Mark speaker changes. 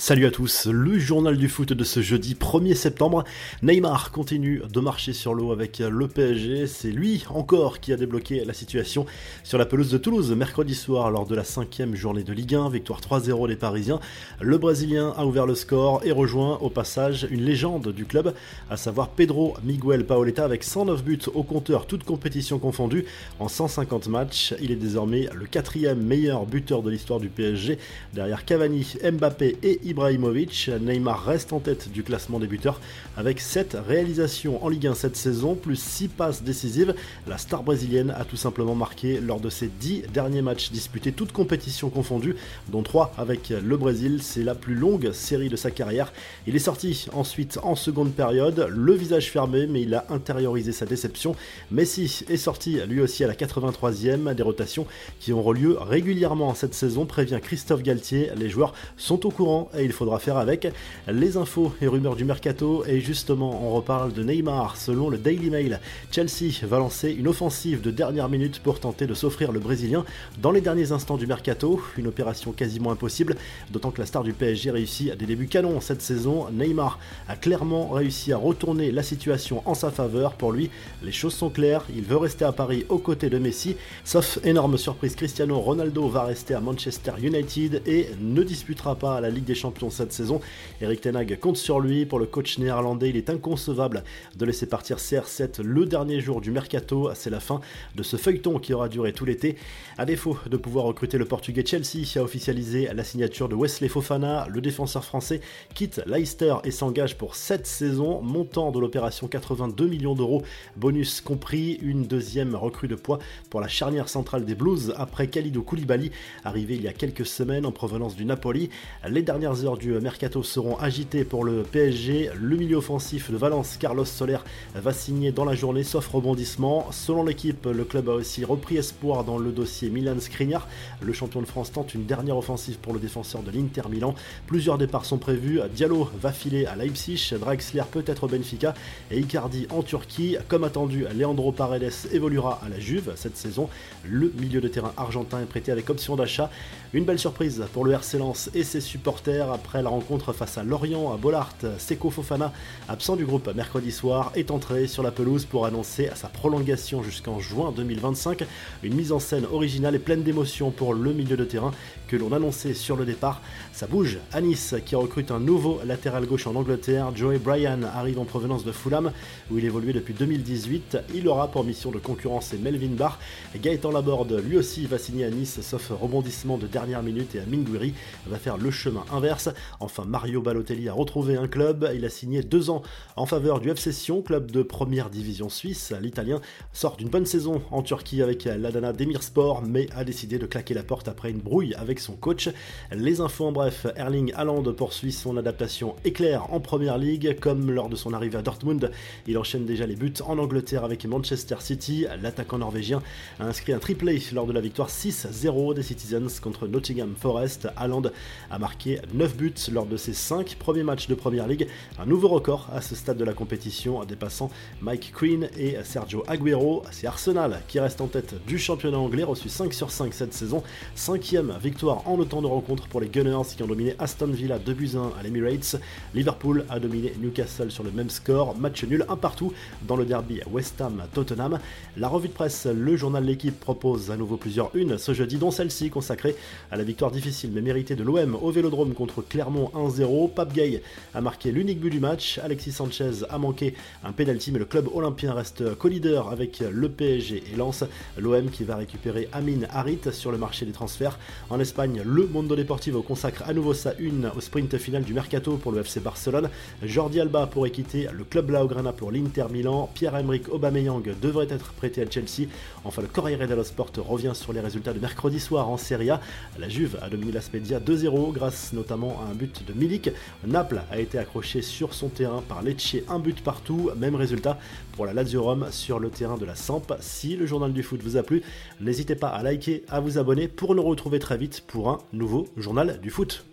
Speaker 1: Salut à tous, le journal du foot de ce jeudi 1er septembre. Neymar continue de marcher sur l'eau avec le PSG. C'est lui encore qui a débloqué la situation sur la pelouse de Toulouse mercredi soir lors de la cinquième journée de Ligue 1. Victoire 3-0 des Parisiens. Le Brésilien a ouvert le score et rejoint au passage une légende du club, à savoir Pedro Miguel Paoletta avec 109 buts au compteur, toutes compétitions confondues, en 150 matchs. Il est désormais le quatrième meilleur buteur de l'histoire du PSG, derrière Cavani, Mbappé et Ibrahimovic. Neymar reste en tête du classement des buteurs avec 7 réalisations en Ligue 1 cette saison, plus 6 passes décisives. La star brésilienne a tout simplement marqué lors de ses 10 derniers matchs disputés, toutes compétitions confondues, dont 3 avec le Brésil. C'est la plus longue série de sa carrière. Il est sorti ensuite en seconde période, le visage fermé, mais il a intériorisé sa déception. Messi est sorti lui aussi à la 83e, des rotations qui auront lieu régulièrement cette saison, prévient Christophe Galtier. Les joueurs sont au courant il faudra faire avec. Les infos et rumeurs du mercato, et justement, on reparle de Neymar. Selon le Daily Mail, Chelsea va lancer une offensive de dernière minute pour tenter de s'offrir le Brésilien dans les derniers instants du mercato. Une opération quasiment impossible, d'autant que la star du PSG réussit à des débuts canons cette saison. Neymar a clairement réussi à retourner la situation en sa faveur. Pour lui, les choses sont claires. Il veut rester à Paris aux côtés de Messi. Sauf énorme surprise, Cristiano Ronaldo va rester à Manchester United et ne disputera pas la Ligue des Champions cette saison. Eric Tenag compte sur lui. Pour le coach néerlandais, il est inconcevable de laisser partir CR7 le dernier jour du mercato. C'est la fin de ce feuilleton qui aura duré tout l'été. À défaut de pouvoir recruter le portugais Chelsea a officialisé la signature de Wesley Fofana. Le défenseur français quitte Leicester et s'engage pour 7 saisons. Montant de l'opération 82 millions d'euros, bonus compris. Une deuxième recrue de poids pour la charnière centrale des Blues après Khalidou Koulibaly, arrivé il y a quelques semaines en provenance du Napoli. Les dernières heures du mercato seront agitées pour le PSG. Le milieu offensif de Valence, Carlos Soler, va signer dans la journée, sauf rebondissement. Selon l'équipe, le club a aussi repris espoir dans le dossier Milan Skriniar. Le champion de France tente une dernière offensive pour le défenseur de l'Inter Milan. Plusieurs départs sont prévus. Diallo va filer à Leipzig, Draxler peut-être au Benfica et Icardi en Turquie. Comme attendu, Leandro Paredes évoluera à la Juve cette saison. Le milieu de terrain argentin est prêté avec option d'achat. Une belle surprise pour le RC Lens et ses supporters après la rencontre face à Lorient à Bollard. Seko Fofana, absent du groupe mercredi soir, est entré sur la pelouse pour annoncer sa prolongation jusqu'en juin 2025. Une mise en scène originale et pleine d'émotion pour le milieu de terrain que l'on annonçait sur le départ. Ça bouge à Nice qui recrute un nouveau latéral gauche en Angleterre. Joey Bryan arrive en provenance de Fulham où il évoluait depuis 2018. Il aura pour mission de concurrencer Melvin Barr. Gaëtan Laborde lui aussi va signer à Nice sauf rebondissement de dernière minute et Amin Gouiri va faire le chemin inverse. Enfin, Mario Balotelli a retrouvé un club. Il a signé deux ans en faveur du FC Sion, club de première division suisse. L'Italien sort d'une bonne saison en Turquie avec l'Adana Demirspor, mais a décidé de claquer la porte après une brouille avec son coach. Les infos en bref, Erling Haaland poursuit son adaptation éclair en première ligue, comme lors de son arrivée à Dortmund. Il enchaîne déjà les buts en Angleterre avec Manchester City. L'attaquant norvégien a inscrit un triplé lors de la victoire 6-0 des Citizens contre Nottingham Forest. Haaland a marqué 9 buts lors de ses 5 premiers matchs de Première Ligue, un nouveau record à ce stade de la compétition, dépassant Mike Queen et Sergio Aguero. C'est Arsenal qui reste en tête du championnat anglais, reçu 5 sur 5 cette saison, cinquième victoire en autant de rencontres pour les Gunners qui ont dominé Aston Villa 2 buts 1 à l'Emirates. Liverpool a dominé Newcastle sur le même score, match nul un partout dans le derby West Ham-Tottenham. La revue de presse, le journal L'équipe propose à nouveau plusieurs unes ce jeudi, dont celle-ci consacrée à la victoire difficile mais méritée de l'OM au Vélodrome contre Clermont 1-0. Pape Gay a marqué l'unique but du match. Alexis Sanchez a manqué un penalty, mais le club olympien reste co-leader avec le PSG et Lens. L'OM qui va récupérer Amin Harit sur le marché des transferts. En Espagne, le Mondo Deportivo consacre à nouveau sa une au sprint final du mercato pour le FC Barcelone. Jordi Alba pourrait quitter le club Blaugrana pour l'Inter Milan. Pierre-Emerick Aubameyang devrait être prêté à Chelsea. Enfin, le Corriere dello Sport revient sur les résultats de mercredi soir en Serie A. La Juve a dominé la Spezia 2-0 grâce notamment un but de Milik. Naples a été accroché sur son terrain par Lecce, un but partout. Même résultat pour la Lazio Rome sur le terrain de la Samp. Si le journal du foot vous a plu, n'hésitez pas à liker, à vous abonner pour nous retrouver très vite pour un nouveau journal du foot.